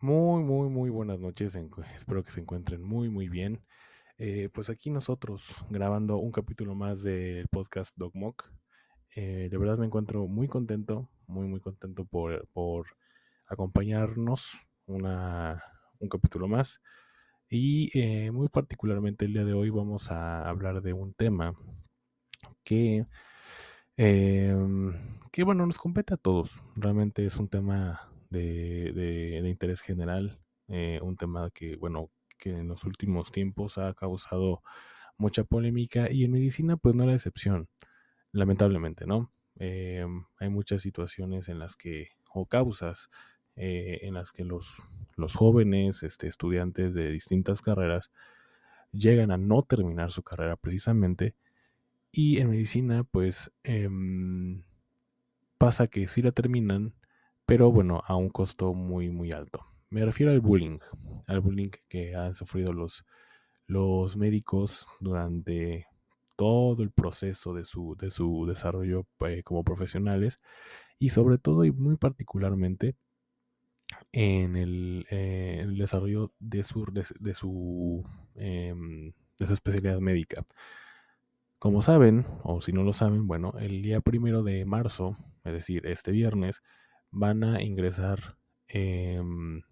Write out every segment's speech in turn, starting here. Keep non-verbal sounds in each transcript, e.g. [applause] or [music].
Muy, muy, muy buenas noches. Espero que se encuentren muy, muy bien. Eh, pues aquí nosotros grabando un capítulo más del podcast Dogmock. Eh, de verdad me encuentro muy contento, muy, muy contento por, por acompañarnos una, un capítulo más. Y eh, muy particularmente el día de hoy vamos a hablar de un tema que, em, que bueno, nos compete a todos. Realmente es un tema de, interés general, eh, un tema que, bueno, que en los últimos tiempos ha causado mucha polémica y en medicina pues no la excepción, lamentablemente, ¿no? Em, hay muchas situaciones en las que, o causas, eh, en las que los, los jóvenes este, estudiantes de distintas carreras llegan a no terminar su carrera precisamente y en medicina pues em, pasa que sí la terminan, pero bueno, a un costo muy muy alto. Me refiero al bullying, al bullying que han sufrido los, los médicos durante todo el proceso de su, de su desarrollo eh, como profesionales y sobre todo y muy particularmente en el, eh, desarrollo de su, de su, em, de su especialidad médica. Como saben, o si no lo saben, bueno, el día primero de marzo, es decir, este viernes, van a ingresar em,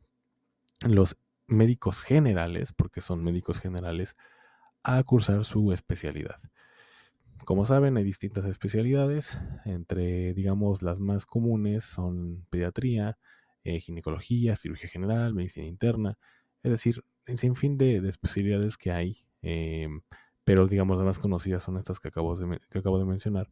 los médicos generales, porque son médicos generales, a cursar su especialidad. Como saben, hay distintas especialidades, entre, digamos, las más comunes son pediatría, eh, ginecología, cirugía general, medicina interna, es decir, un sinfín de, de especialidades que hay, em, pero digamos las más conocidas son estas que acabo, de, que acabo de mencionar.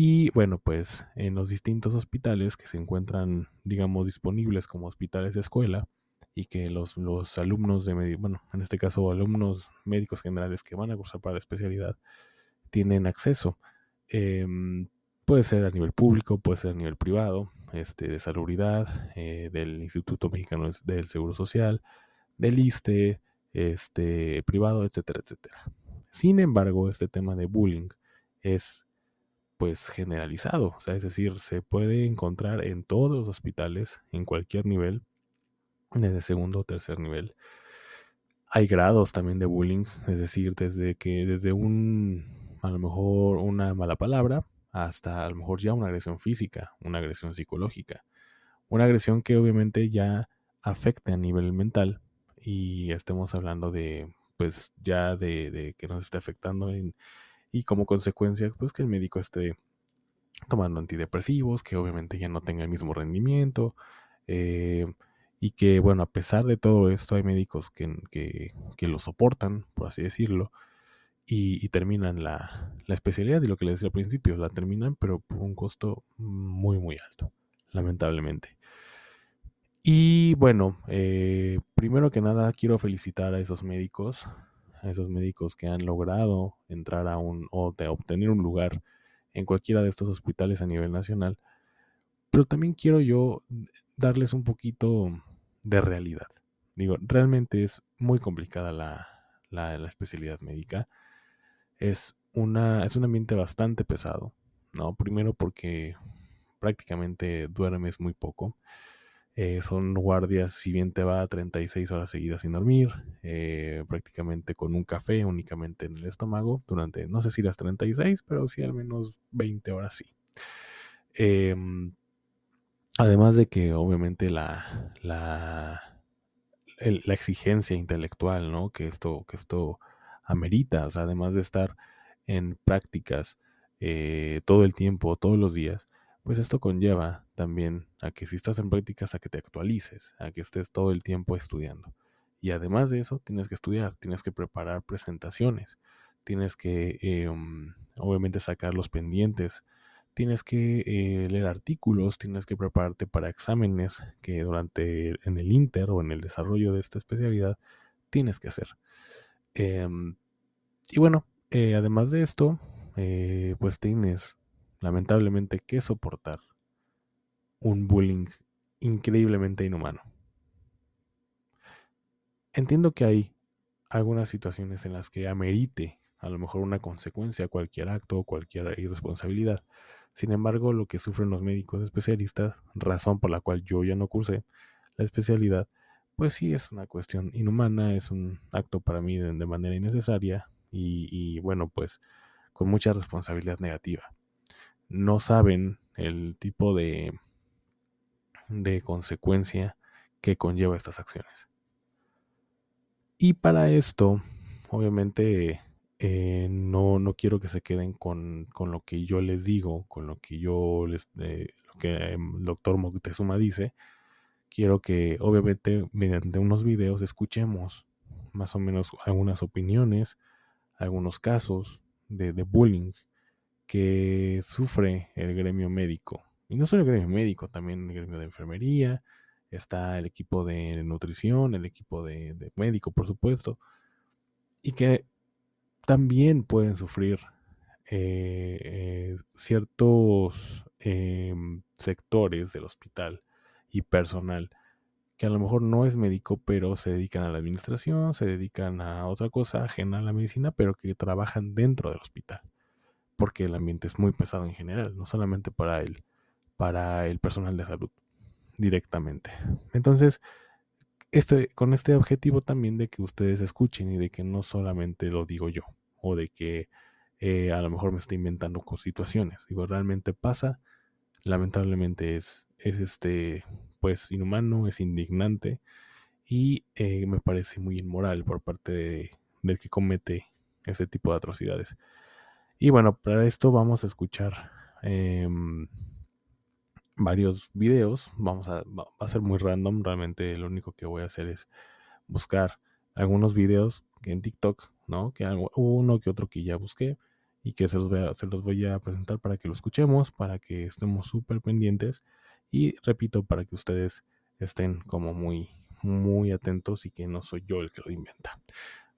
Y bueno, pues en los distintos hospitales que se encuentran, digamos, disponibles como hospitales de escuela y que los, los alumnos de, bueno, en este caso alumnos médicos generales que van a cursar para la especialidad, tienen acceso. Em, puede ser a nivel público, puede ser a nivel privado, este, de salubridad, eh, del Instituto Mexicano del Seguro Social, del ISSSTE, este, privado, etcétera, etcétera. Sin embargo, este tema de bullying es pues generalizado, o sea, es decir, se puede encontrar en todos los hospitales, en cualquier nivel, desde segundo o tercer nivel. Hay grados también de bullying, es decir, desde que desde un a lo mejor una mala palabra hasta a lo mejor ya una agresión física, una agresión psicológica, una agresión que obviamente ya afecta a nivel mental y estemos hablando de pues ya de, de que nos esté afectando en, y como consecuencia pues que el médico esté tomando antidepresivos, que obviamente ya no tenga el mismo rendimiento, eh, y que, bueno, a pesar de todo esto, hay médicos que, que, lo soportan, por así decirlo, y, y terminan la, la, especialidad, y lo que les decía al principio, la terminan, pero por un costo muy, muy alto, lamentablemente. Y bueno, eh, primero que nada quiero felicitar a esos médicos, a esos médicos que han logrado entrar a un o de obtener un lugar en cualquiera de estos hospitales a nivel nacional. Pero también quiero yo darles un poquito de realidad. Digo, realmente es muy complicada la, la, especialidad médica. Es, una, es un ambiente bastante pesado, ¿no? Primero porque prácticamente duermes muy poco. Eh, son guardias, si bien te va a 36 horas seguidas sin dormir, eh, prácticamente con un café únicamente en el estómago durante, no sé si las 36, pero sí al menos 20 horas sí. Eh, además de que obviamente la, la, la, exigencia intelectual, ¿no? Que esto, que esto amerita, o sea, además de estar en prácticas eh, todo el tiempo, todos los días, pues esto conlleva también a que si estás en prácticas a que te actualices, a que estés todo el tiempo estudiando. Y además de eso, tienes que estudiar, tienes que preparar presentaciones, tienes que eh, obviamente sacar los pendientes, tienes que eh, leer artículos, tienes que prepararte para exámenes que durante en el inter o en el desarrollo de esta especialidad tienes que hacer. Em, y bueno, eh, además de esto, eh, pues tienes lamentablemente que soportar un bullying increíblemente inhumano. Entiendo que hay algunas situaciones en las que amerite a lo mejor una consecuencia cualquier acto o cualquier irresponsabilidad. Sin embargo, lo que sufren los médicos especialistas, razón por la cual yo ya no cursé la especialidad, pues sí es una cuestión inhumana, es un acto para mí de, manera innecesaria y, bueno, pues con mucha responsabilidad negativa. No saben el tipo de, de consecuencia que conlleva estas acciones. Y para esto, obviamente, eh, no, no quiero que se queden con, lo que yo les digo, con lo que yo les, eh, lo que el doctor Moctezuma dice. Quiero que obviamente mediante unos videos escuchemos más o menos algunas opiniones, algunos casos de bullying que sufre el gremio médico. Y no solo el gremio médico, también el gremio de enfermería, está el equipo de nutrición, el equipo de, médico, por supuesto. Y que también pueden sufrir eh, eh, ciertos em, sectores del hospital y personal que a lo mejor no es médico, pero se dedican a la administración, se dedican a otra cosa ajena a la medicina, pero que trabajan dentro del hospital, porque el ambiente es muy pesado en general, no solamente para el, para el personal de salud directamente. Entonces, este, con este objetivo también de que ustedes escuchen y de que no solamente lo digo yo o de que eh, a lo mejor me está inventando situaciones. Digo, realmente pasa, lamentablemente es, es este, pues inhumano, es indignante y eh, me parece muy inmoral por parte del que comete ese tipo de atrocidades. Y bueno, para esto vamos a escuchar em, varios videos. Vamos a, va a ser muy random. Realmente lo único que voy a hacer es buscar algunos videos en TikTok, ¿no? Que algo, uno que otro que ya busqué y que se los, voy a, se los voy a presentar para que lo escuchemos, para que estemos súper pendientes y repito, para que ustedes estén como muy, muy atentos y que no soy yo el que lo inventa.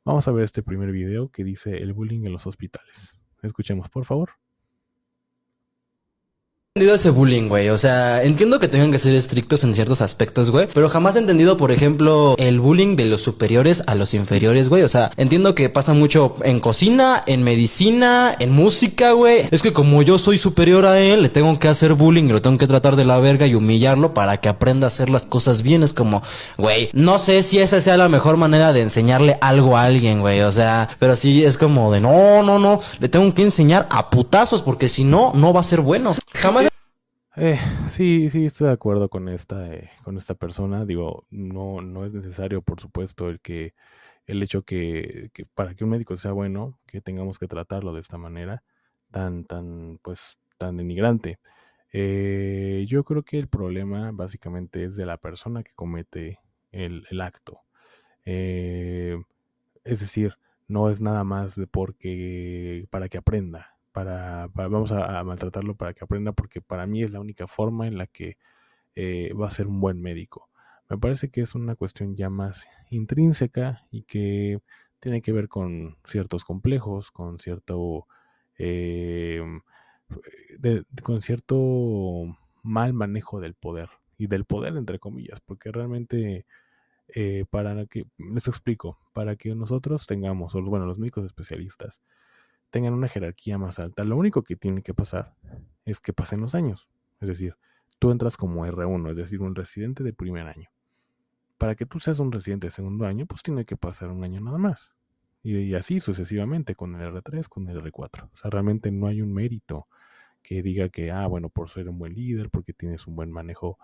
Vamos a ver este primer video que dice el bullying en los hospitales. Escuchemos, por favor entendido ese bullying, güey. O sea, entiendo que tengan que ser estrictos en ciertos aspectos, güey. Pero jamás he entendido, por ejemplo, el bullying de los superiores a los inferiores, güey. O sea, entiendo que pasa mucho en cocina, en medicina, en música, güey. Es que como yo soy superior a él, le tengo que hacer bullying y lo tengo que tratar de la verga y humillarlo para que aprenda a hacer las cosas bien. Es como, güey, no sé si esa sea la mejor manera de enseñarle algo a alguien, güey. O sea, pero sí es como de, no, no, no. Le tengo que enseñar a putazos porque si no, no va a ser bueno. Jamás eh, sí, sí, estoy de acuerdo con esta, eh, con esta persona. Digo, no, no es necesario, por supuesto, el que el hecho que, para que un médico sea bueno, que tengamos que tratarlo de esta manera, tan, tan, pues, tan denigrante. Eh, yo creo que el problema básicamente es de la persona que comete el, el acto. Eh, es decir, no es nada más de porque para que aprenda para, vamos a, maltratarlo para que aprenda, porque para mí es la única forma en la que eh, va a ser un buen médico. Me parece que es una cuestión ya más intrínseca y que tiene que ver con ciertos complejos, con cierto, eh, con cierto mal manejo del poder y del poder entre comillas, porque realmente eh, para que les explico, para que nosotros tengamos, bueno, los médicos especialistas tengan una jerarquía más alta, lo único que tiene que pasar es que pasen los años. Es decir, tú entras como R1, es decir, un residente de primer año. Para que tú seas un residente de segundo año, pues tiene que pasar un año nada más. Y, así sucesivamente con el R3, con el R4. O sea, realmente no hay un mérito que diga que, ah, bueno, por ser un buen líder, porque tienes un buen manejo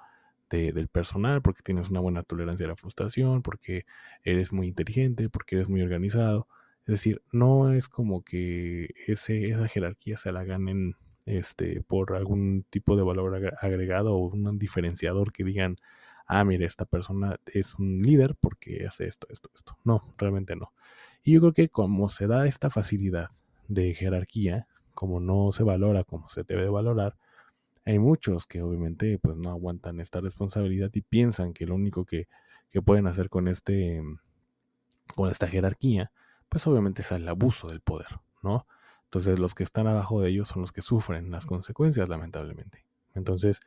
del personal, porque tienes una buena tolerancia a la frustración, porque eres muy inteligente, porque eres muy organizado. Es decir, no es como que esa jerarquía se la ganen este, por algún tipo de valor agregado o un diferenciador que digan, ah, mire, esta persona es un líder porque hace esto, esto, esto. No, realmente no. Y yo creo que como se da esta facilidad de jerarquía, como no se valora como se debe valorar, Hay muchos que obviamente pues no aguantan esta responsabilidad y piensan que lo único que, que pueden hacer con este con esta jerarquía, pues obviamente es el abuso del poder, ¿no? Entonces los que están abajo de ellos son los que sufren las consecuencias, lamentablemente. Entonces,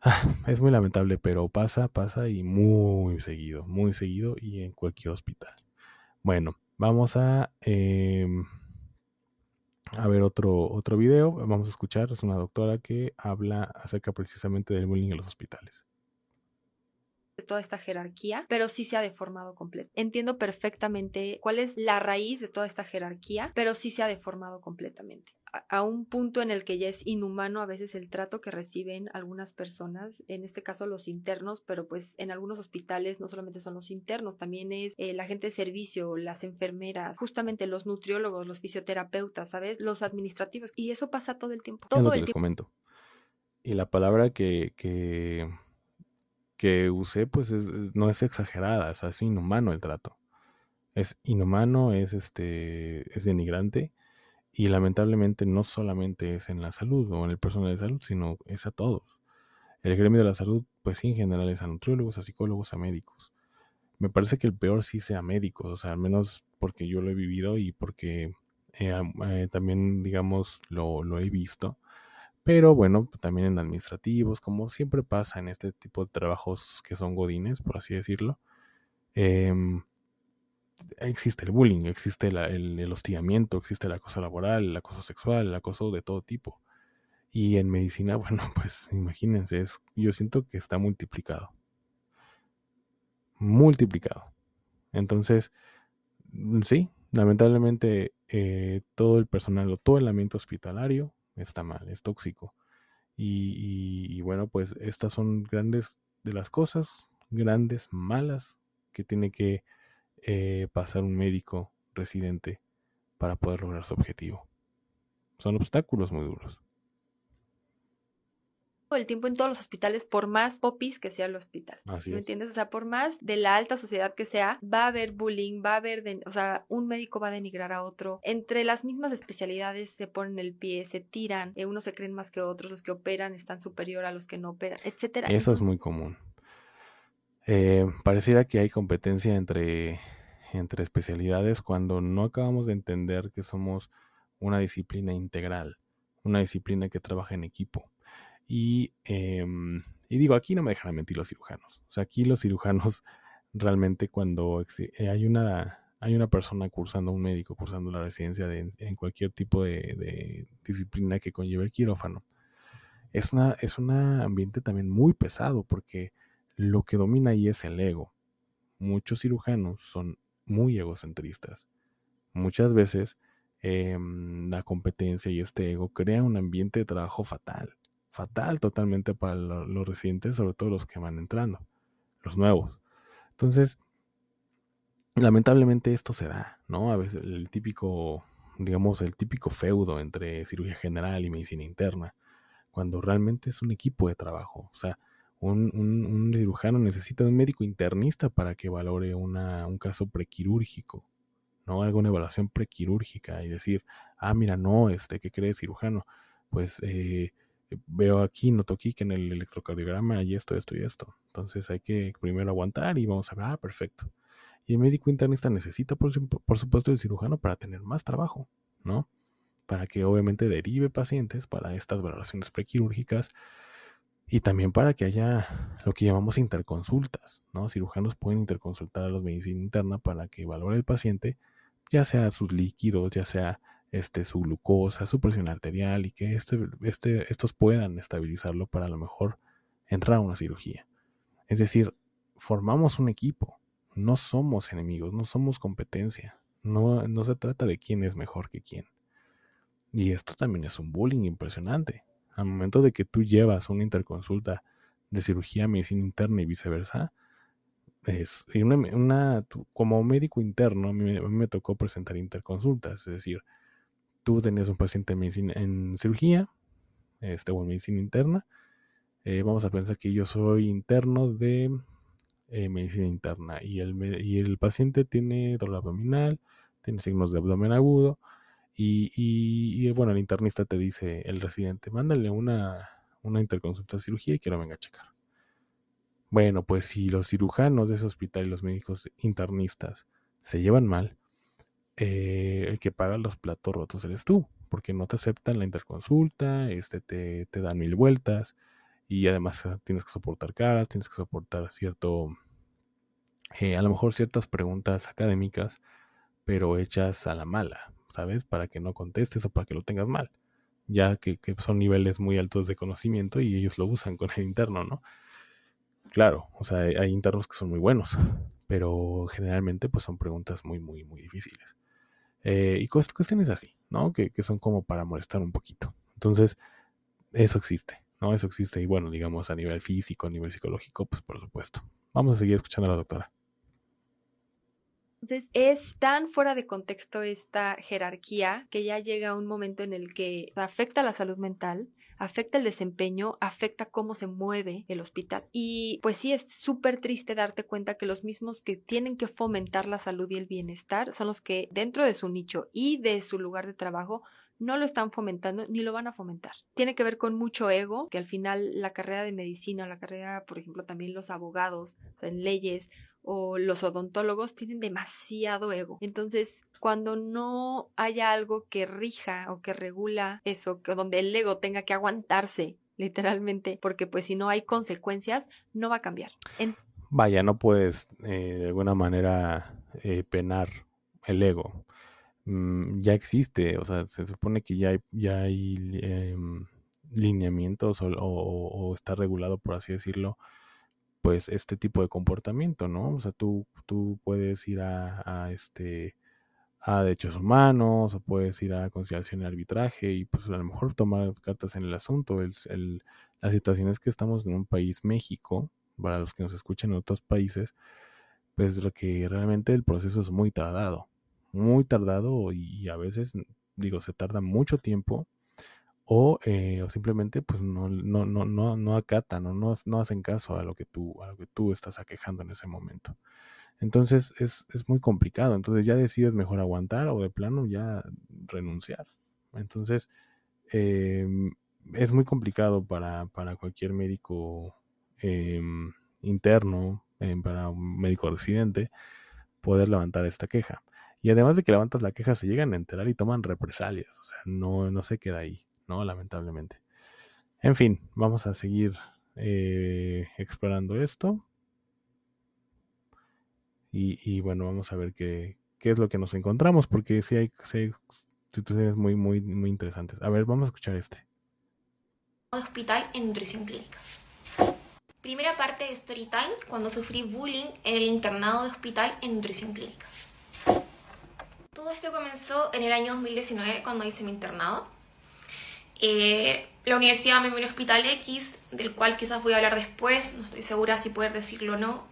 [sighs] es muy lamentable, pero pasa, pasa y muy seguido, muy seguido y en cualquier hospital. Bueno, vamos a, em, a ver otro, otro video. Vamos a escuchar, es una doctora que habla acerca precisamente del bullying en los hospitales de toda esta jerarquía, pero sí se ha deformado completo. Entiendo perfectamente cuál es la raíz de toda esta jerarquía, pero sí se ha deformado completamente a un punto en el que ya es inhumano a veces el trato que reciben algunas personas, en este caso los internos, pero pues en algunos hospitales no solamente son los internos, también es eh, la gente de servicio, las enfermeras, justamente los nutriólogos, los fisioterapeutas, ¿sabes? Los administrativos. Y eso pasa todo el tiempo. Todo es lo que el les tiempo. comento. Y la palabra que, que, que usé, pues es, no es exagerada, o sea, es inhumano el trato. Es inhumano, es este, es denigrante y lamentablemente no solamente es en la salud o en el personal de salud, sino es a todos. El gremio de la salud, pues sí, en general es a nutriólogos, a psicólogos, a médicos. Me parece que el peor sí sea médicos, o sea, al menos porque yo lo he vivido y porque eh, eh, también, digamos, lo, lo, he visto. Pero bueno, también en administrativos, como siempre pasa en este tipo de trabajos que son godines, por así decirlo. Eh, existe el bullying, existe el, el, hostigamiento, existe el acoso laboral, el acoso sexual, el acoso de todo tipo. Y en medicina, [laughs] bueno, pues imagínense, es, yo siento que está multiplicado. Multiplicado. Entonces, mm, sí, lamentablemente eh, todo el personal o todo el ambiente hospitalario está mal, es tóxico. Y, bueno, pues estas son grandes de las cosas, grandes, malas, que tiene que eh, pasar un médico residente para poder lograr su objetivo. Son obstáculos muy duros. El tiempo en todos los hospitales, por más popis que sea el hospital. Así ¿Me es. entiendes? O sea, por más de la alta sociedad que sea, va a haber bullying, va a haber, de, o sea, un médico va a denigrar a otro. Entre las mismas especialidades se ponen el pie, se tiran, eh, unos se creen más que otros, los que operan están superior a los que no operan, etcétera. Eso es muy común. Eh, pareciera que hay competencia entre, entre especialidades cuando no acabamos de entender que somos una disciplina integral, una disciplina que trabaja en equipo. Y, eh, y digo, aquí no me dejan mentir los cirujanos. O sea, aquí los cirujanos [laughs] realmente cuando eh, hay una, hay una persona cursando, un médico cursando la residencia de, en cualquier tipo de, disciplina que conlleve el quirófano, es, una, es un ambiente también muy pesado porque lo que domina ahí es el ego. Muchos cirujanos son muy egocentristas. Muchas veces eh, la competencia y este ego crea un ambiente de trabajo fatal. Fatal totalmente para lo, los residentes, sobre todo los que van entrando, los nuevos. Entonces, lamentablemente esto se da, ¿no? A veces el típico, digamos, el típico feudo entre cirugía general y medicina interna, cuando realmente es un equipo de trabajo. O sea, un, cirujano necesita de un médico internista para que valore una, un caso prequirúrgico, ¿no? Haga una evaluación prequirúrgica y decir, ah, mira, no, este, ¿qué cree cirujano? Pues eh, veo aquí, noto aquí que en el electrocardiograma hay esto, esto y esto. Entonces hay que primero aguantar y vamos a ver, ah, perfecto. Y el médico internista necesita, por, por supuesto, el cirujano para tener más trabajo, ¿no? Para que obviamente derive pacientes para estas valoraciones prequirúrgicas y también para que haya lo que llamamos interconsultas, ¿no? Cirujanos pueden interconsultar a los medicina interna para que valore el paciente, ya sea sus líquidos, ya sea este, su glucosa, su presión arterial y que este, este, estos puedan estabilizarlo para a lo mejor entrar a una cirugía. Es decir, formamos un equipo, no somos enemigos, no somos competencia, no, no se trata de quién es mejor que quién. Y esto también es un bullying impresionante al momento de que tú llevas una interconsulta de cirugía, medicina interna y viceversa, es una, una como médico interno, a mí, me, me, tocó presentar interconsultas, es decir, tú tenías un paciente en, cirugía, este, o en medicina interna, eh, vamos a pensar que yo soy interno de eh, medicina interna y el, y el paciente tiene dolor abdominal, tiene signos de abdomen agudo, y, y, y, bueno, el internista te dice, el residente, mándale una, una interconsulta de cirugía y que lo venga a checar. Bueno, pues si los cirujanos de ese hospital y los médicos internistas se llevan mal, eh, el que paga los platos rotos eres tú, porque no te aceptan la interconsulta, este, te, te dan mil vueltas y además ah, tienes que soportar caras, tienes que soportar cierto, eh, a lo mejor ciertas preguntas académicas, pero hechas a la mala, ¿sabes? Para que no contestes o para que lo tengas mal, ya que, son niveles muy altos de conocimiento y ellos lo usan con el interno, ¿no? Claro, o sea, hay internos que son muy buenos, pero generalmente pues son preguntas muy, muy, muy difíciles. Eh, y cuestiones así, ¿no? Que, que, son como para molestar un poquito. Entonces, eso existe, ¿no? Eso existe y bueno, digamos a nivel físico, a nivel psicológico, pues por supuesto. Vamos a seguir escuchando a la doctora. Entonces es tan fuera de contexto esta jerarquía que ya llega un momento en el que afecta la salud mental, afecta el desempeño, afecta cómo se mueve el hospital. Y pues sí, es súper triste darte cuenta que los mismos que tienen que fomentar la salud y el bienestar son los que dentro de su nicho y de su lugar de trabajo no lo están fomentando ni lo van a fomentar. Tiene que ver con mucho ego, que al final la carrera de medicina, la carrera, por ejemplo, también los abogados en leyes o los odontólogos tienen demasiado ego. Entonces, cuando no haya algo que rija o que regula eso, donde el ego tenga que aguantarse literalmente, porque pues si no hay consecuencias, no va a cambiar. Vaya, no puedes eh, de alguna manera eh, penar el ego. Mm, ya existe, o sea, se supone que ya hay, ya hay em, lineamientos o, está regulado, por así decirlo, pues este tipo de comportamiento, ¿no? O sea, tú, tú puedes ir a, este a derechos humanos o puedes ir a conciliación y arbitraje y pues a lo mejor tomar cartas en el asunto. La situación es que estamos en un país México, para los que nos escuchan en otros países, pues lo que realmente el proceso es muy tardado, muy tardado y a veces, digo, se tarda mucho tiempo o, eh, o simplemente pues no, no, no, no, no acatan o no, no hacen caso a lo que tú, a lo que tú estás aquejando en ese momento. Entonces es, es muy complicado. Entonces ya decides mejor aguantar o de plano ya renunciar. Entonces em, es muy complicado para, para cualquier médico em, interno, em, para un médico residente, poder levantar esta queja. Y además de que levantas la queja, se llegan a enterar y toman represalias. O sea, no, no se queda ahí. ¿No? Lamentablemente. En fin, vamos a seguir eh, explorando esto. Y, bueno, vamos a ver qué, qué, es lo que nos encontramos, porque sí hay, situaciones muy, muy, muy interesantes. A ver, vamos a escuchar este. Hospital en nutrición clínica. Primera parte de Storytime, cuando sufrí bullying en el internado de hospital en nutrición clínica. Todo esto comenzó en el año 2019 cuando hice mi internado. Eh, la universidad me envió hospital X, del cual quizás voy a hablar después, no estoy segura si poder decirlo o no.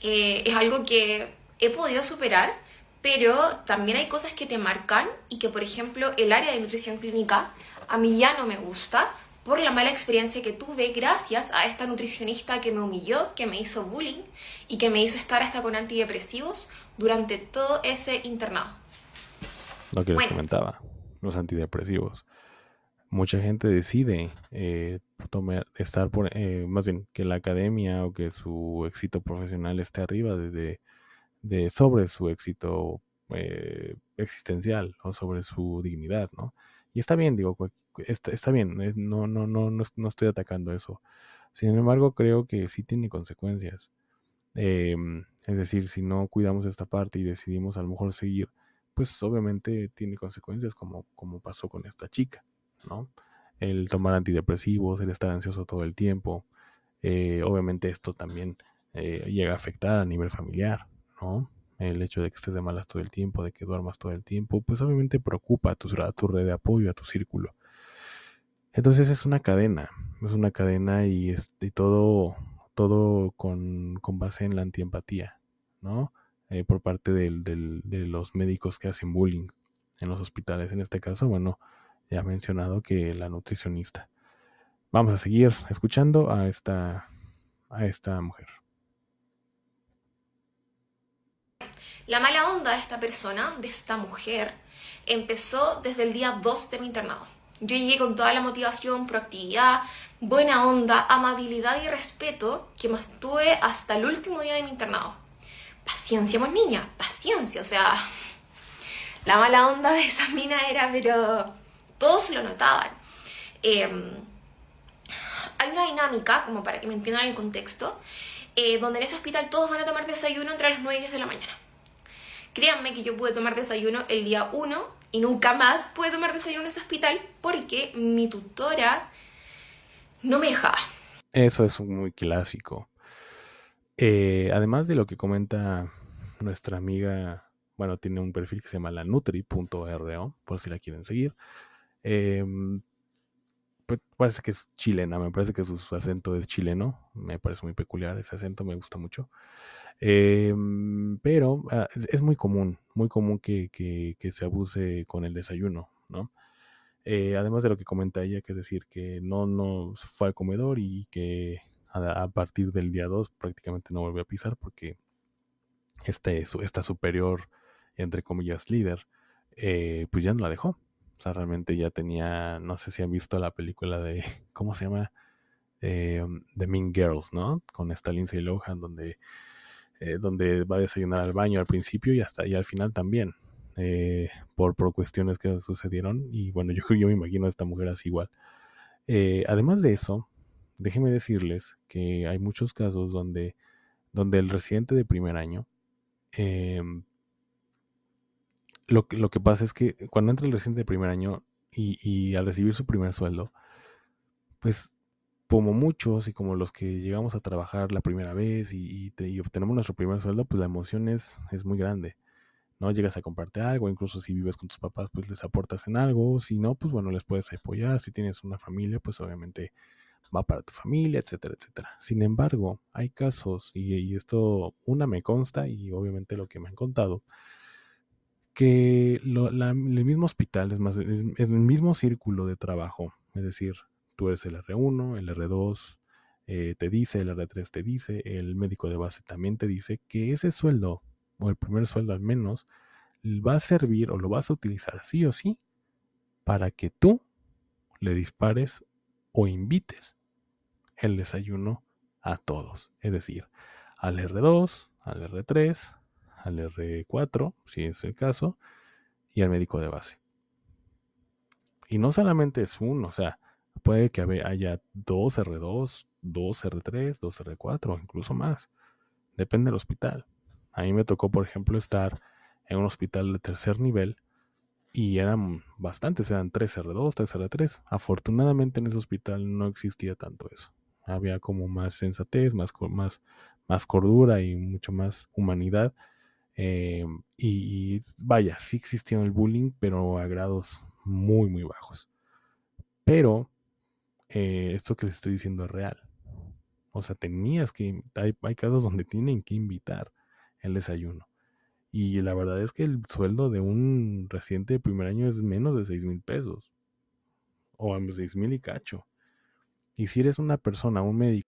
Eh, es algo que he podido superar, pero también hay cosas que te marcan y que, por ejemplo, el área de nutrición clínica a mí ya no me gusta por la mala experiencia que tuve gracias a esta nutricionista que me humilló, que me hizo bullying y que me hizo estar hasta con antidepresivos durante todo ese internado. Lo que les comentaba, los antidepresivos mucha gente decide eh, tomar, estar por, eh, más bien que la academia o que su éxito profesional esté arriba de, de, sobre su éxito eh, existencial o sobre su dignidad, ¿no? Y está bien, digo, está, está bien, no, no, no, no, estoy atacando eso. Sin embargo, creo que sí tiene consecuencias. Em, es decir, si no cuidamos esta parte y decidimos a lo mejor seguir, pues obviamente tiene consecuencias como, como pasó con esta chica. ¿No? El tomar antidepresivos, el estar ansioso todo el tiempo. Eh, obviamente esto también eh, llega a afectar a nivel familiar, ¿no? El hecho de que estés de malas todo el tiempo, de que duermas todo el tiempo, pues obviamente preocupa a tu, red de apoyo, a tu círculo. Entonces es una cadena, es una cadena y, todo, todo con, base en la antiempatía, ¿no? Eh, por parte de los médicos que hacen bullying en los hospitales. En este caso, bueno, ya mencionado que la nutricionista. Vamos a seguir escuchando a esta, a esta mujer. La mala onda de esta persona, de esta mujer, empezó desde el día 2 de mi internado. Yo llegué con toda la motivación, proactividad, buena onda, amabilidad y respeto que mantuve hasta el último día de mi internado. Paciencia, pues niña, paciencia. O sea, la mala onda de esa mina era, pero todos lo notaban. Em, hay una dinámica, como para que me entiendan el contexto, eh, donde en ese hospital todos van a tomar desayuno entre las 9 y 10 de la mañana. Créanme que yo pude tomar desayuno el día 1 y nunca más pude tomar desayuno en ese hospital porque mi tutora no me dejaba. Eso es muy clásico. Eh, además de lo que comenta nuestra amiga, bueno, tiene un perfil que se llama lanutri.ro, por si la quieren seguir. Em, pues parece que es chilena, me parece que su, acento es chileno, me parece muy peculiar ese acento, me gusta mucho. Em, pero ah, es, muy común, muy común que, se abuse con el desayuno, ¿no? Eh, además de lo que comenta ella, que es decir, que no, no fue al comedor y que a, partir del día 2 prácticamente no volvió a pisar porque este, esta superior, entre comillas, líder, eh, pues ya no la dejó. O sea, realmente ya tenía, no sé si han visto la película de, [laughs] ¿cómo se llama? Eh, The Mean Girls, ¿no? Con esta Lindsay Lohan, donde, eh, donde va a desayunar al baño al principio y hasta y al final también, eh, por, por cuestiones que sucedieron. Y bueno, [laughs] yo, yo me imagino a esta mujer así igual. además de eso, déjenme decirles que hay muchos casos donde, donde el residente de primer año em, lo, lo que pasa es que cuando entra el reciente de primer año y, al recibir su primer sueldo, pues como muchos y como los que llegamos a trabajar la primera vez y, obtenemos nuestro primer sueldo, pues la emoción es, es, muy grande. ¿no? Llegas a comprarte algo, incluso si vives con tus papás, pues les aportas en algo, si no, pues bueno, les puedes apoyar, si tienes una familia, pues obviamente va para tu familia, etcétera, etcétera. Sin embargo, hay casos, y, y esto una me consta y obviamente lo que me han contado, que el mismo hospital es, más, es, el mismo círculo de trabajo, es decir, tú eres el R1, el R2 eh, te dice, el R3 te dice, el médico de base también te dice que ese sueldo, o el primer sueldo al menos, va a servir o lo vas a utilizar sí o sí para que tú le dispares o invites el desayuno a todos, es decir, al R2, al R3, al R4, si es el caso, y al médico de base. Y no solamente es uno, o sea, puede que haya dos R2, dos R3, dos R4, incluso más. Depende del hospital. A mí me tocó, por ejemplo, estar en un hospital de tercer nivel y eran bastantes, eran 3 R2, 3 R3. Afortunadamente en ese hospital no existía tanto eso. Había como más sensatez, más, más, más cordura y mucho más humanidad eh, y, vaya, sí existía el bullying, pero a grados muy, muy bajos. Pero eh, esto que les estoy diciendo es real. O sea, tenías que, hay, hay casos donde tienen que invitar el desayuno. Y la verdad es que el sueldo de un residente de primer año es menos de 6 mil pesos. O 6 mil y cacho. Y si eres una persona, un médico,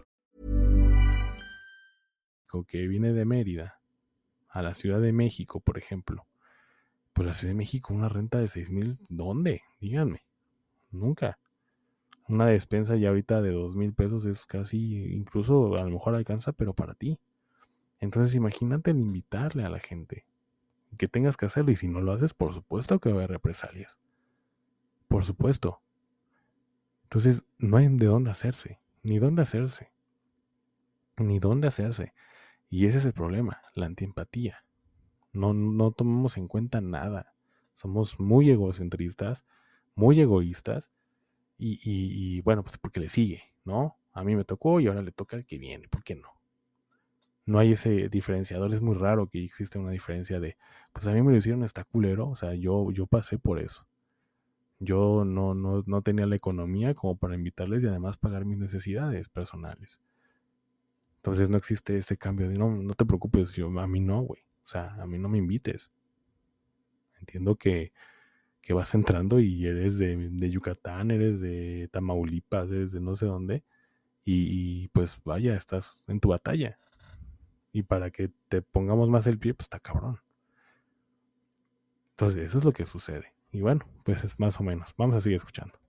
que viene de Mérida a la Ciudad de México, por ejemplo, pues la Ciudad de México, una renta de 6 mil, ¿dónde? Díganme. Nunca. Una despensa ya ahorita de 2 mil pesos es casi, incluso a lo mejor alcanza, pero para ti. Entonces imagínate el invitarle a la gente. que tengas que hacerlo y si no lo haces, por supuesto que va a haber represalias. Por supuesto. Entonces, no hay de dónde hacerse, ni dónde hacerse, ni dónde hacerse. Y ese es el problema, la antiempatía. No, no tomamos en cuenta nada. Somos muy egocentristas, muy egoístas. Y, y, bueno, pues porque le sigue, ¿no? A mí me tocó y ahora le toca al que viene. ¿Por qué no? No hay ese diferenciador. Es muy raro que exista una diferencia de, pues a mí me lo hicieron hasta culero. O sea, yo, yo pasé por eso. Yo no, no, no tenía la economía como para invitarles y además pagar mis necesidades personales. Entonces no existe ese cambio de no, no te preocupes, yo, a mí no, güey. O sea, a mí no me invites. Entiendo que, que vas entrando y eres de, de, Yucatán, eres de Tamaulipas, eres de no sé dónde. Y, y, pues vaya, estás en tu batalla. Y para que te pongamos más el pie, pues está cabrón. Entonces, eso es lo que sucede. Y bueno, pues es más o menos. Vamos a seguir escuchando.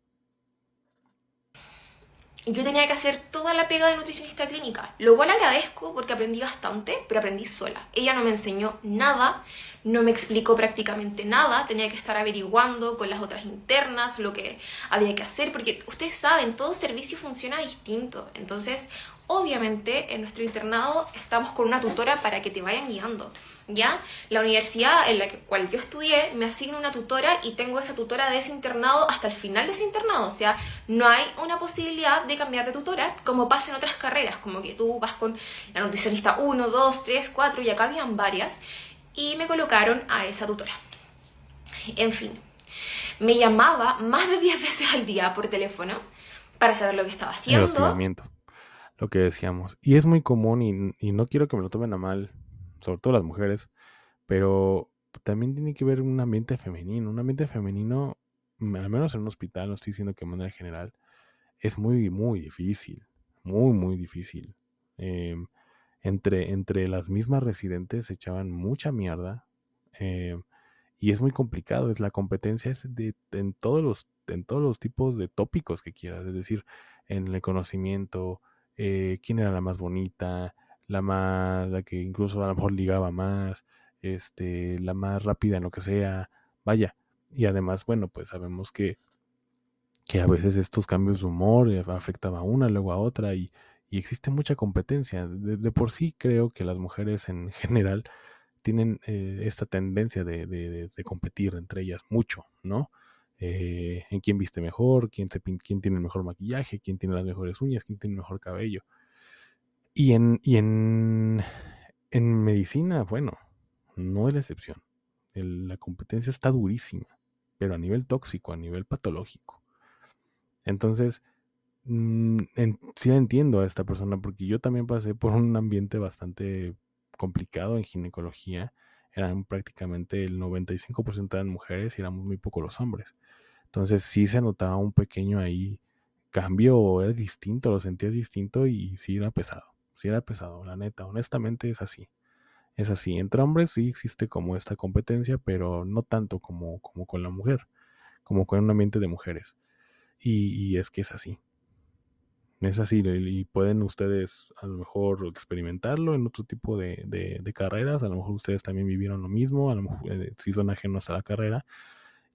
Yo tenía que hacer toda la pega de nutricionista clínica, lo cual agradezco porque aprendí bastante, pero aprendí sola. Ella no me enseñó nada, no me explicó prácticamente nada, tenía que estar averiguando con las otras internas lo que había que hacer, porque ustedes saben, todo servicio funciona distinto. Entonces, obviamente, en nuestro internado estamos con una tutora para que te vayan guiando. ¿ya? La universidad en la cual yo estudié me asigna una tutora y tengo esa tutora de ese internado hasta el final de ese internado. O sea, no hay una posibilidad de cambiar de tutora como pasa en otras carreras, como que tú vas con la nutricionista 1, 2, 3, 4 y acá habían varias y me colocaron a esa tutora. En fin, me llamaba más de 10 veces al día por teléfono para saber lo que estaba haciendo. Lo que decíamos. Y es muy común y, no quiero que me lo tomen a mal sobre todo las mujeres, pero también tiene que ver un ambiente femenino. Un ambiente femenino, mm, al menos en un hospital, no estoy diciendo que de manera general, es muy, muy difícil. Muy, muy difícil. Em, entre, entre las mismas residentes se echaban mucha mierda. Em, y es muy complicado. Es la competencia es de, en, todos los, en todos los tipos de tópicos que quieras. Es decir, en el conocimiento, eh, quién era la más bonita, la más, la que incluso a lo mejor ligaba más, este, la más rápida en lo que sea, vaya. Y además, bueno, pues sabemos que, que a veces estos cambios de humor eh, afectan a una, luego a otra, y, y existe mucha competencia. De, por sí creo que las mujeres en general tienen eh, esta tendencia de, de, de, competir entre ellas mucho, ¿no? Eh, en quién viste mejor, quién, tiene el mejor maquillaje, quién tiene las mejores uñas, quién tiene el mejor cabello. Y en, y en, en medicina, bueno, no es la excepción. la competencia está durísima, pero a nivel tóxico, a nivel patológico. Entonces, mm, sí entiendo a esta persona porque yo también pasé por un ambiente bastante complicado en ginecología. Eran prácticamente el 95% eran mujeres y éramos muy pocos los hombres. Entonces sí se notaba un pequeño ahí cambio, era distinto, lo sentías distinto y sí era pesado si era pesado, la neta, honestamente es así. Es así. Entre hombres sí existe como esta competencia, pero no tanto como, como con la mujer, como con un ambiente de mujeres. Y, es que es así. Es así, y pueden ustedes a lo mejor experimentarlo en otro tipo de, de, carreras, a lo mejor ustedes también vivieron lo mismo, a lo mejor eh, si son ajenos a la carrera,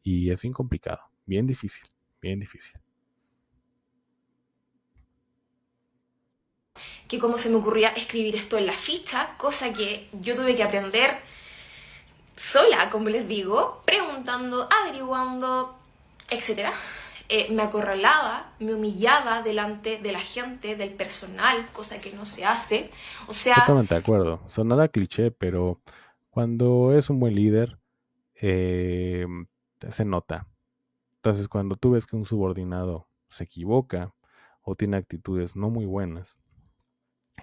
y es bien complicado, bien difícil, bien difícil. que cómo se me ocurría escribir esto en la ficha, cosa que yo tuve que aprender sola, como les digo, preguntando, averiguando, etc. Eh, me acorralaba, me humillaba delante de la gente, del personal, cosa que no se hace. O sea... Totalmente de acuerdo. Sonará cliché, pero cuando eres un buen líder, eh, se nota. Entonces, cuando tú ves que un subordinado se equivoca o tiene actitudes no muy buenas,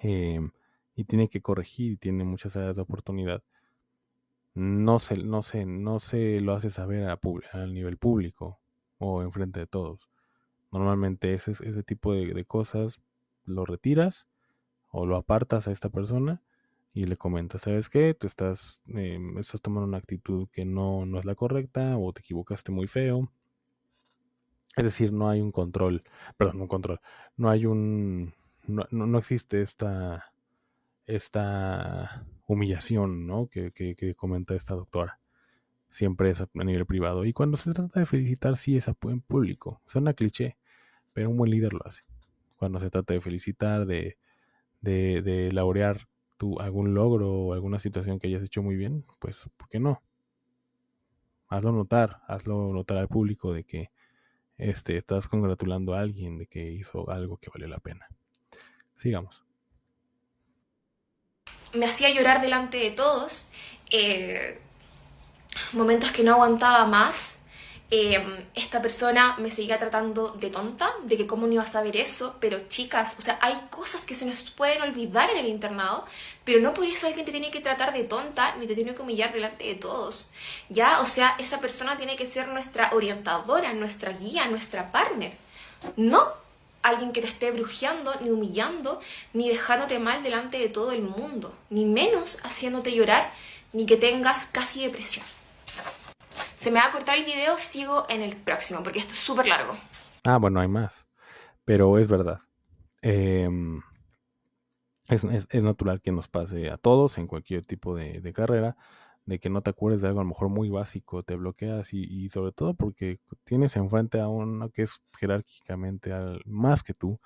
Em, y tiene que corregir y tiene muchas áreas de oportunidad, no se, no se, no se lo hace saber al nivel público o enfrente de todos. Normalmente ese, ese tipo de, cosas lo retiras o lo apartas a esta persona y le comentas, ¿sabes qué? Tú estás, em, estás tomando una actitud que no, no es la correcta o te equivocaste muy feo. Es decir, no hay un control, perdón, un control, no hay un, no, no, existe esta, esta humillación, ¿no? Que, que, que comenta esta doctora. Siempre es a nivel privado. Y cuando se trata de felicitar, sí es en público. Suena cliché, pero un buen líder lo hace. Cuando se trata de felicitar, de, de, laurear tu, algún logro o alguna situación que hayas hecho muy bien, pues, ¿por qué no? Hazlo notar, hazlo notar al público de que este, estás congratulando a alguien de que hizo algo que vale la pena. Sigamos. Me hacía llorar delante de todos, eh, momentos que no aguantaba más Em, esta persona me seguía tratando de tonta, de que cómo no iba a saber eso, pero chicas, o sea, hay cosas que se nos pueden olvidar en el internado, pero no por eso alguien te tiene que tratar de tonta ni te tiene que humillar delante de todos, ¿ya? O sea, esa persona tiene que ser nuestra orientadora, nuestra guía, nuestra partner, no alguien que te esté brujeando, ni humillando, ni dejándote mal delante de todo el mundo, ni menos haciéndote llorar, ni que tengas casi depresión. Se me va a cortar el video, sigo en el próximo, porque esto es súper largo. Ah, bueno, hay más. Pero es verdad. Em, es, natural que nos pase a todos en cualquier tipo de, carrera, de que no te acuerdes de algo a lo mejor muy básico, te bloqueas y, sobre todo porque tienes enfrente a uno que es jerárquicamente más que tú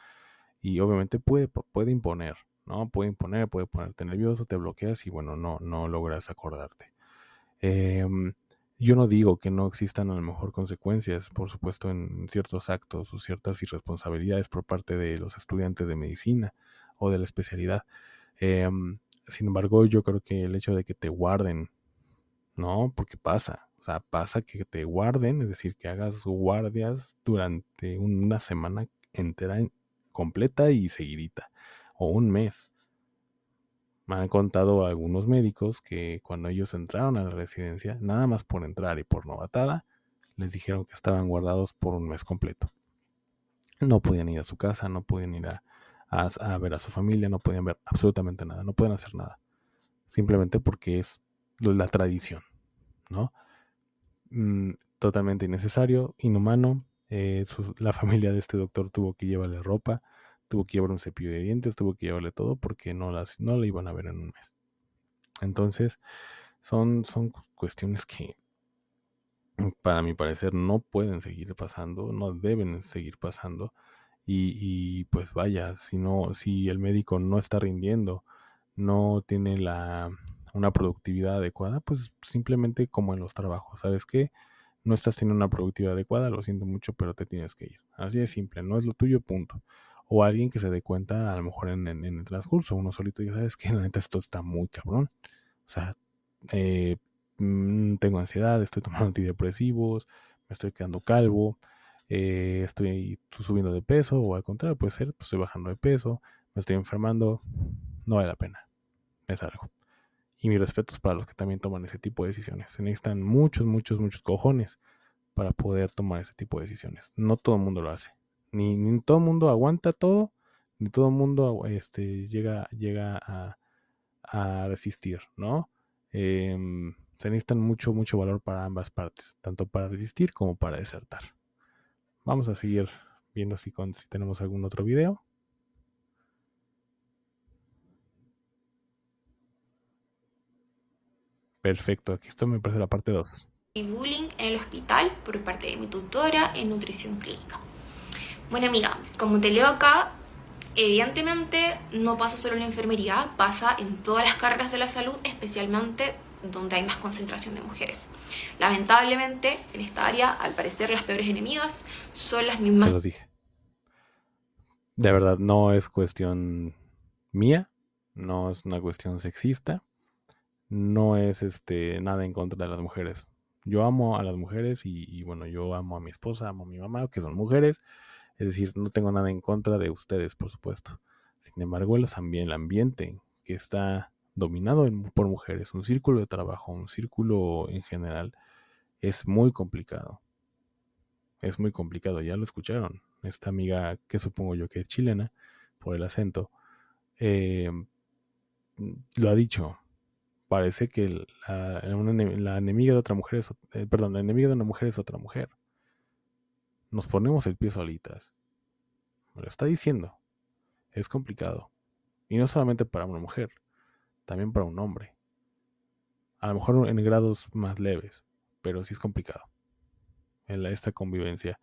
y obviamente puede, puede imponer, ¿no? Puede imponer, puede ponerte nervioso, te bloqueas y bueno, no, no logras acordarte. Eh, yo no digo que no existan a lo mejor consecuencias, por supuesto, en ciertos actos o ciertas irresponsabilidades por parte de los estudiantes de medicina o de la especialidad. Em, sin embargo, yo creo que el hecho de que te guarden, ¿no? Porque pasa, o sea, pasa que te guarden, es decir, que hagas guardias durante una semana entera, completa y seguidita, o un mes. Me han contado algunos médicos que cuando ellos entraron a la residencia, nada más por entrar y por novatada, les dijeron que estaban guardados por un mes completo. No podían ir a su casa, no podían ir a, ver a su familia, no podían ver absolutamente nada, no pueden hacer nada. Simplemente porque es la tradición, ¿no? Mm, totalmente innecesario, inhumano. Eh, la [laughs] familia de este doctor tuvo que llevarle ropa, tuvo que llevar un cepillo de dientes, tuvo que llevarle todo porque no, las, no la iban a ver en un mes. Entonces, son, son cuestiones que, para mi parecer, no pueden seguir pasando, no deben seguir pasando. Y, pues vaya, si no, si el médico no está rindiendo, no tiene la, una productividad adecuada, pues simplemente como en los trabajos, ¿sabes qué? No estás teniendo una productividad adecuada, lo siento mucho, pero te tienes que ir. Así de simple, no es lo tuyo, punto o alguien que se dé cuenta a lo mejor en, el transcurso, uno solito ya sabes que la neta esto está muy cabrón. O sea, eh, mm, tengo ansiedad, estoy tomando [laughs] antidepresivos, me estoy quedando calvo, eh, estoy subiendo de peso, o al contrario, puede ser, pues estoy bajando de peso, me estoy enfermando, no vale la pena, es algo. Y mis respetos para los que también toman ese tipo de decisiones. Se necesitan muchos, muchos, muchos cojones para poder tomar ese tipo de decisiones. No todo el mundo lo hace. Ni, todo el mundo aguanta todo, ni todo el mundo este, llega, llega a, resistir, ¿no? Em, se necesitan mucho, mucho valor para ambas partes, tanto para resistir como para desertar. Vamos a seguir viendo si, con, si tenemos algún otro video. Perfecto, aquí esto me parece la parte 2. Y bullying en el hospital por parte de mi tutora en nutrición clínica. Bueno amiga, como te leo acá, evidentemente no pasa solo en la enfermería, pasa en todas las carreras de la salud, especialmente donde hay más concentración de mujeres. Lamentablemente, en esta área, al parecer, las peores enemigas son las mismas. Se los dije. De verdad, no es cuestión mía, no es una cuestión sexista, no es este nada en contra de las mujeres. Yo amo a las mujeres y, y bueno, yo amo a mi esposa, amo a mi mamá, que son mujeres es decir, no tengo nada en contra de ustedes, por supuesto. Sin embargo, el, ambiente que está dominado por mujeres, un círculo de trabajo, un círculo en general, es muy complicado. Es muy complicado, ya lo escucharon. Esta amiga, que supongo yo que es chilena, por el acento, eh, lo ha dicho. Parece que la, enemiga de otra mujer es, eh, perdón, la enemiga de una mujer es otra mujer nos ponemos el pie solitas. Me lo está diciendo. Es complicado. Y no solamente para una mujer, también para un hombre. A lo mejor en grados más leves, pero sí es complicado. En esta convivencia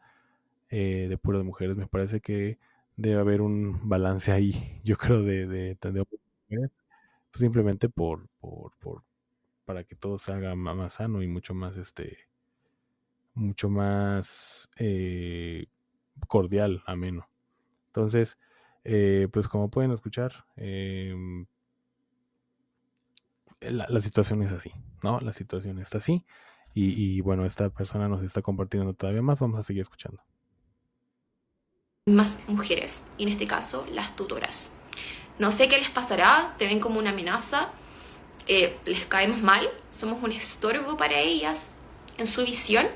eh, de puras mujeres, me parece que debe haber un balance ahí, [laughs] yo creo, de, de, mujeres, pues simplemente por, por, por, para que todo se haga más sano y mucho más, este, mucho más eh, cordial, ameno. Entonces, eh, pues como pueden escuchar, em, la, la, situación es así, ¿no? La situación está así. Y, bueno, esta persona nos está compartiendo todavía más. Vamos a seguir escuchando. Más mujeres, y en este caso las tutoras. No sé qué les pasará, te ven como una amenaza, eh, les caemos mal, somos un estorbo para ellas en su visión,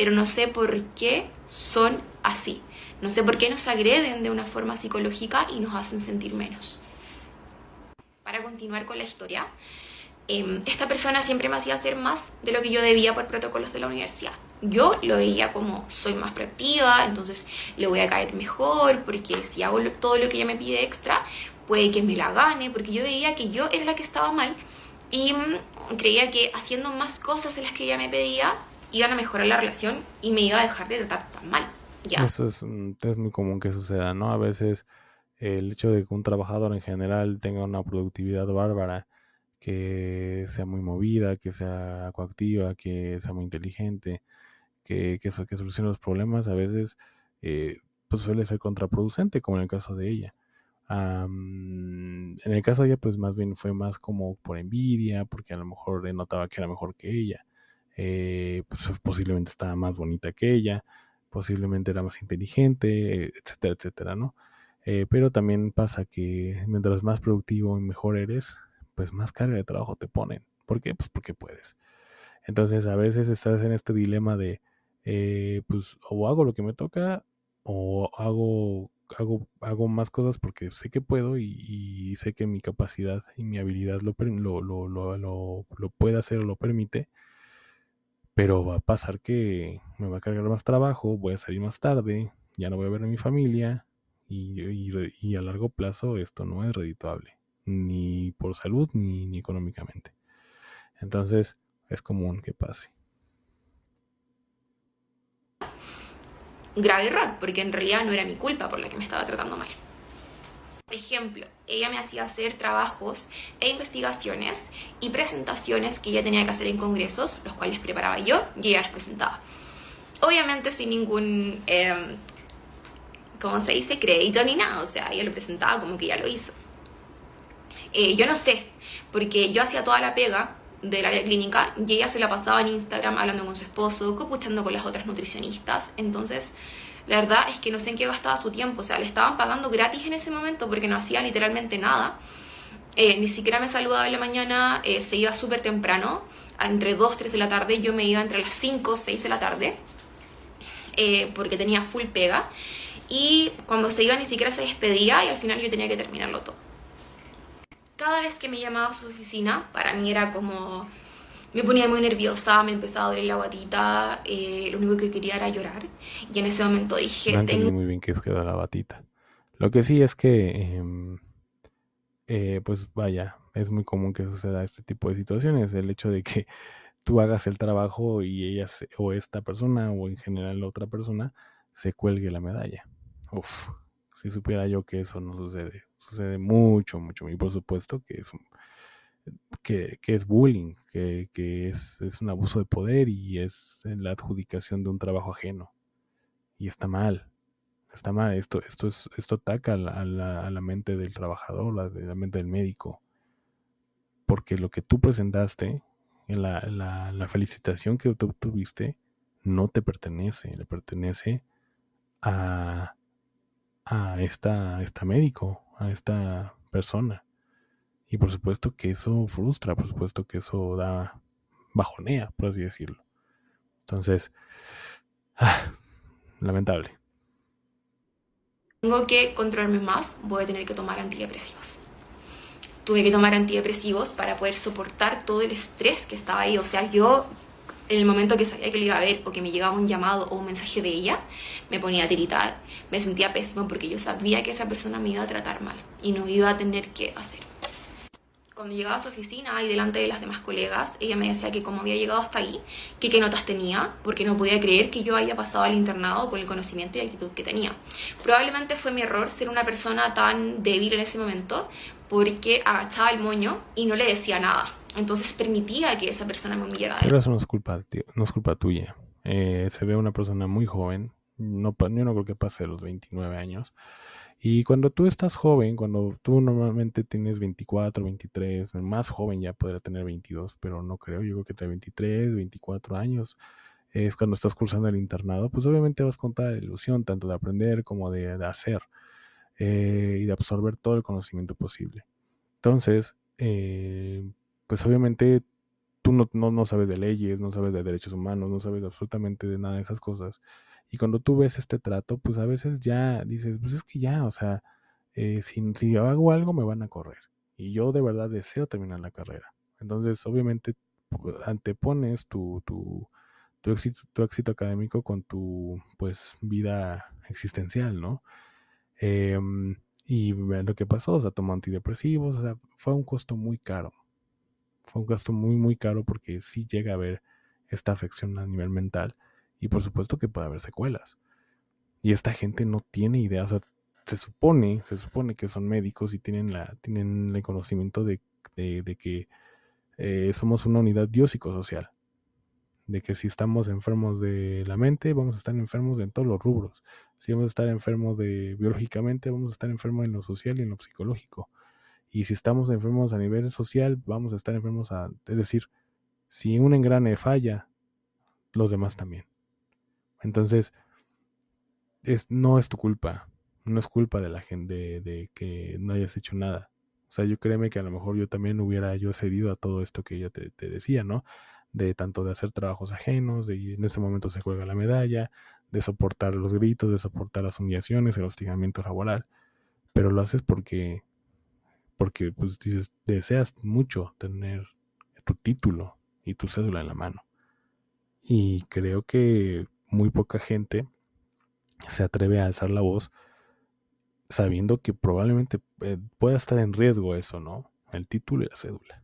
pero no sé por qué son así. No sé por qué nos agreden de una forma psicológica y nos hacen sentir menos. Para continuar con la historia, em, esta persona siempre me hacía hacer más de lo que yo debía por protocolos de la universidad. Yo lo veía como soy más proactiva, entonces le voy a caer mejor, porque si hago todo lo que ella me pide extra, puede que me la gane, porque yo veía que yo era la que estaba mal y mm, creía que haciendo más cosas en las que ella me pedía iban a mejorar la relación y me iba a dejar de tratar tan mal. Eso es, es muy común que suceda, ¿no? A veces el hecho de que un trabajador en general tenga una productividad bárbara, que sea muy movida, que sea coactiva, que sea muy inteligente, que, que, que solucione los problemas, a veces eh, pues suele ser contraproducente, como en el caso de ella. en el caso de ella, pues más bien fue más como por envidia, porque a lo mejor notaba que era mejor que ella, eh, pues [laughs] posiblemente estaba más bonita que ella, posiblemente era más inteligente, etcétera, etcétera, ¿no? Eh, pero también pasa que mientras más productivo y mejor eres, pues más carga de trabajo te ponen. ¿Por qué? Pues porque puedes. Entonces a veces estás en este dilema de, eh, pues o hago lo que me toca o hago, hago, hago más cosas porque sé que puedo y, sé que mi capacidad y mi habilidad lo, lo, lo, lo, lo puede hacer o lo permite pero va a pasar que me va a cargar más trabajo, voy a salir más tarde, ya no voy a ver a mi familia y, a largo plazo esto no es redituable, ni por salud ni, ni económicamente. Entonces es común que pase. Grave error, porque en realidad no era mi culpa por la que me estaba tratando mal. Por ejemplo, ella me hacía hacer trabajos e investigaciones y presentaciones que ella tenía que hacer en congresos, los cuales preparaba yo y ella las presentaba. Obviamente sin ningún, eh, ¿cómo se dice?, crédito ni nada, o sea, ella lo presentaba como que ya lo hizo. Eh, yo no sé, porque yo hacía toda la pega del área clínica y ella se la pasaba en Instagram hablando con su esposo, copuchando con las otras nutricionistas, entonces la verdad es que no sé en qué gastaba su tiempo, o sea, le estaban pagando gratis en ese momento porque no hacía literalmente nada. Eh, ni siquiera me saludaba en la mañana, eh, se iba súper temprano, entre 2, 3 de la tarde, yo me iba entre las 5, 6 de la tarde, eh, porque tenía full pega, y cuando se iba ni siquiera se despedía y al final yo tenía que terminarlo todo. Cada vez que me llamaba a su oficina, para mí era como, me ponía muy nerviosa, me empezaba a doler la batita, eh, lo único que quería era llorar. Y en ese momento dije... No tengo... muy bien que es quedó la batita. Lo que sí es que, em, eh, pues vaya, es muy común que suceda este tipo de situaciones. El hecho de que [laughs] tú hagas el trabajo y ella, o esta persona, o en general otra persona, se cuelgue la medalla. Uf, si supiera yo que eso no sucede. Sucede mucho, mucho. Y por supuesto que es un que, es bullying, que, es, un abuso de poder y es la adjudicación de un trabajo ajeno. Y está mal, está mal. Esto, esto, es, esto ataca a la, mente del trabajador, a la, mente del médico. Porque lo que tú presentaste, la, la, felicitación que tú tuviste, no te pertenece, le pertenece a, a esta, esta médico, a esta persona. Y por supuesto que eso frustra, por supuesto que eso da bajonea, por así decirlo. Entonces, ah, lamentable. Tengo que controlarme más, voy a tener que tomar antidepresivos. Tuve que tomar antidepresivos para poder soportar todo el estrés que estaba ahí. O sea, yo en el momento que sabía que le iba a ver o que me llegaba un llamado o un mensaje de ella, me ponía a tiritar, me sentía pésimo porque yo sabía que esa persona me iba a tratar mal y no iba a tener que hacer Cuando llegaba a su oficina y delante de las demás colegas, ella me decía que como había llegado hasta ahí, que qué notas tenía, porque no podía creer que yo haya pasado al internado con el conocimiento y actitud que tenía. Probablemente fue mi error ser una persona tan débil en ese momento, porque agachaba el moño y no le decía nada. Entonces permitía que esa persona me humillara. Pero eso no es culpa, no es culpa tuya. Eh, se ve una persona muy joven, no, yo no creo que pase los 29 años. Y cuando tú estás joven, cuando tú normalmente tienes 24, 23, más joven ya podría tener 22, pero no creo, yo creo que entre 23, 24 años es cuando estás cursando el internado, pues obviamente vas con toda la ilusión, tanto de aprender como de, hacer eh, y de absorber todo el conocimiento posible. Entonces, eh, pues obviamente tú no, sabes de leyes, no sabes de derechos humanos, no sabes absolutamente de nada de esas cosas. Y cuando tú ves este trato, pues a veces ya dices, pues es que ya, o sea, eh, si, si hago algo me van a correr. Y yo de verdad deseo terminar la carrera. Entonces, obviamente, antepones tu, tu, tu, éxito, tu éxito académico con tu, pues, vida existencial, ¿no? Em, y lo que pasó, o sea, tomó antidepresivos, o sea, fue un costo muy caro, fue un gasto muy, muy caro porque sí llega a haber esta afección a nivel mental y por supuesto que puede haber secuelas. Y esta gente no tiene idea, o sea, se supone, se supone que son médicos y tienen, la, tienen el conocimiento de, que eh, somos una unidad biopsicosocial. De que si estamos enfermos de la mente, vamos a estar enfermos en todos los rubros. Si vamos a estar enfermos de biológicamente, vamos a estar enfermos en lo social y en lo psicológico. Y si estamos enfermos a nivel social, vamos a estar enfermos a... Es decir, si un engrane falla, los demás también. Entonces, es, no es tu culpa. No es culpa de la gente de, que no hayas hecho nada. O sea, yo créeme que a lo mejor yo también hubiera yo cedido a todo esto que ella te, te decía, ¿no? De tanto de hacer trabajos ajenos, de en ese momento se juega la medalla, de soportar los gritos, de soportar las humillaciones, el hostigamiento laboral. Pero lo haces porque porque pues dices, deseas mucho tener tu título y tu cédula en la mano. Y creo que muy poca gente se atreve a alzar la voz sabiendo que probablemente eh, pueda estar en riesgo eso, ¿no? El título y la cédula.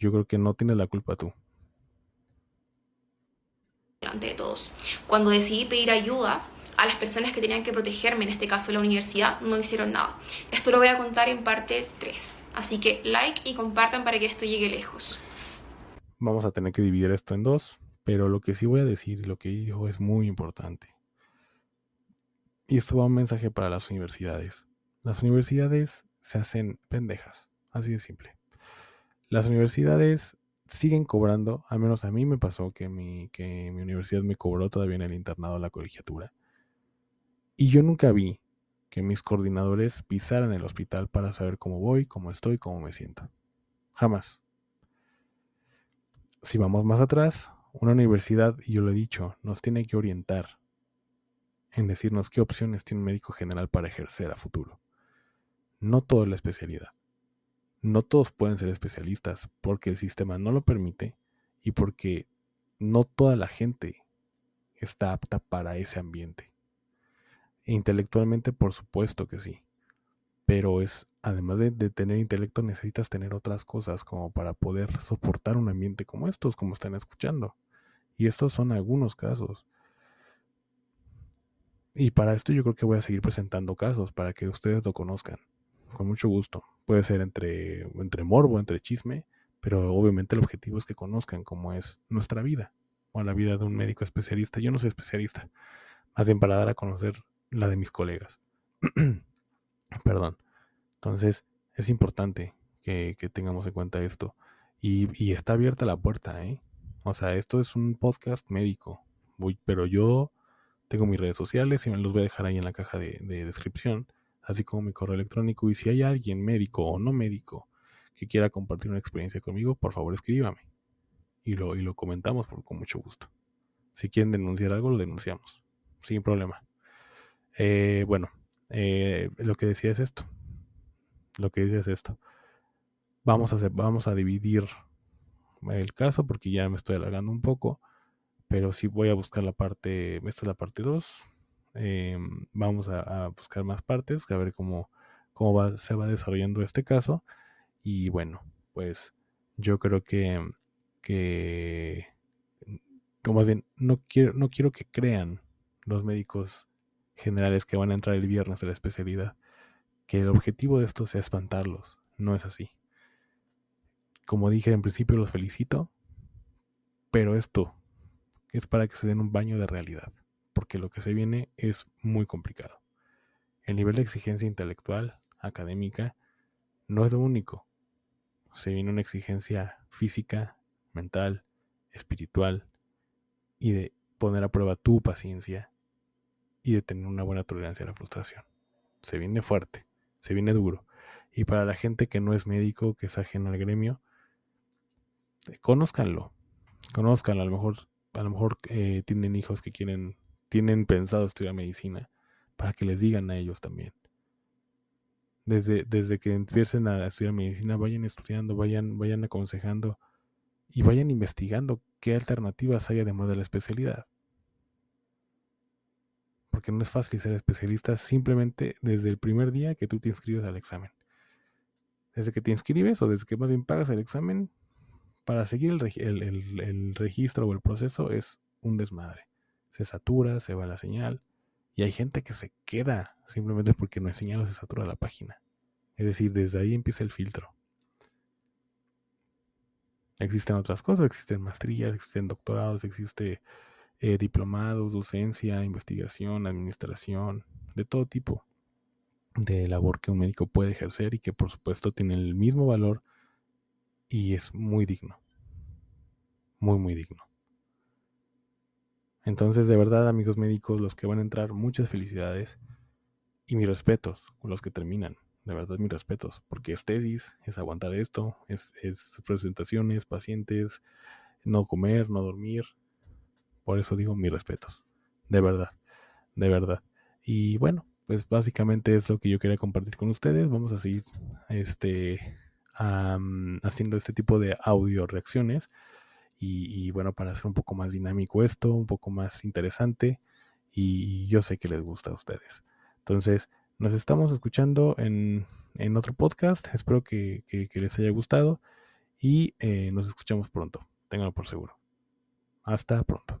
Yo creo que no tienes la culpa tú. Delante de todos. Cuando decidí pedir ayuda, a las personas que tenían que protegerme, en este caso la universidad, no hicieron nada. Esto lo voy a contar en parte 3. Así que like y compartan para que esto llegue lejos. Vamos a tener que dividir esto en dos, pero lo que sí voy a decir, lo que dijo es muy importante. Y esto va un mensaje para las universidades. Las universidades se hacen pendejas, así de simple. Las universidades siguen cobrando, al menos a mí me pasó que mi, que mi universidad me cobró todavía en el internado la colegiatura. Y yo nunca vi que mis coordinadores pisaran el hospital para saber cómo voy, cómo estoy, cómo me siento. Jamás. Si vamos más atrás, una universidad, y yo lo he dicho, nos tiene que orientar en decirnos qué opciones tiene un médico general para ejercer a futuro. No toda la especialidad. No todos pueden ser especialistas porque el sistema no lo permite y porque no toda la gente está apta para ese ambiente. Intelectualmente, por supuesto que sí. Pero es, además de, tener intelecto, necesitas tener otras cosas como para poder soportar un ambiente como estos, como están escuchando. Y estos son algunos casos. Y para esto yo creo que voy a seguir presentando casos para que ustedes lo conozcan. Con mucho gusto. Puede ser entre, entre morbo, entre chisme, pero obviamente el objetivo es que conozcan cómo es nuestra vida o la vida de un médico especialista. Yo no soy especialista, más bien para dar a conocer la de mis colegas. [clears throat] Perdón. Entonces, es importante que, tengamos en cuenta esto. Y, está abierta la puerta, ¿eh? O sea, esto es un podcast médico. Voy, pero yo tengo mis redes sociales y me los voy a dejar ahí en la caja de, descripción, así como mi correo electrónico. Y si hay alguien médico o no médico que quiera compartir una experiencia conmigo, por favor escríbame. Y lo, y lo comentamos con mucho gusto. Si quieren denunciar algo, lo denunciamos. Sin problema. Eh, bueno, eh, lo que decía es esto. Lo que decía es esto. Vamos a, hacer, vamos a dividir el caso porque ya me estoy alargando un poco. Pero sí voy a buscar la parte. Esta es la parte 2. Eh, vamos a, buscar más partes, a ver cómo, cómo se va desarrollando este caso. Y bueno, pues yo creo que, que o más bien, no quiero, no quiero que crean los médicos generales que van a entrar el viernes a la especialidad que el objetivo de esto sea espantarlos. No es así. Como dije en principio, los felicito, pero esto es para que se den un baño de realidad, porque lo que se viene es muy complicado. El nivel de exigencia intelectual, académica, no es lo único. Se viene una exigencia física, mental, espiritual, y de poner a prueba tu paciencia y de tener una buena tolerancia a la frustración. Se viene fuerte, se viene duro. Y para la gente que no es médico, que es ajeno al gremio, eh, conózcanlo, conózcanlo. A lo mejor, a lo mejor eh, tienen hijos que quieren, tienen pensado estudiar medicina, para que les digan a ellos también. Desde, desde que empiecen a estudiar medicina, vayan estudiando, vayan, vayan aconsejando y vayan investigando qué alternativas hay además de la especialidad. Porque no es fácil ser especialista simplemente desde el primer día que tú te inscribes al examen. Desde que te inscribes o desde que más bien pagas el examen, para seguir el, registro o el proceso es un desmadre. Se satura, se va la señal y hay gente que se queda simplemente porque no hay señal o se satura la página. Es decir, desde ahí empieza el filtro. Existen otras cosas, existen maestrías, existen doctorados, existe eh, diplomados, docencia, investigación, administración, de todo tipo de labor que un médico puede ejercer y que por supuesto tiene el mismo valor y es muy digno. Muy, muy digno. Entonces, de verdad, amigos médicos, los que van a entrar, muchas felicidades y mis respetos con los que terminan. De verdad, mis respetos, porque es tesis, es aguantar esto, es, es presentaciones, pacientes, no comer, no dormir. Por eso digo mis respetos. De verdad, de verdad. Y bueno, pues básicamente es lo que yo quería compartir con ustedes. Vamos a seguir este, haciendo este tipo de audio reacciones. Y, bueno, para hacer un poco más dinámico esto, un poco más interesante. Y yo sé que les gusta a ustedes. Entonces, nos estamos escuchando en, otro podcast. Espero que, les haya gustado. Y eh, nos escuchamos pronto. Ténganlo por seguro. Hasta pronto.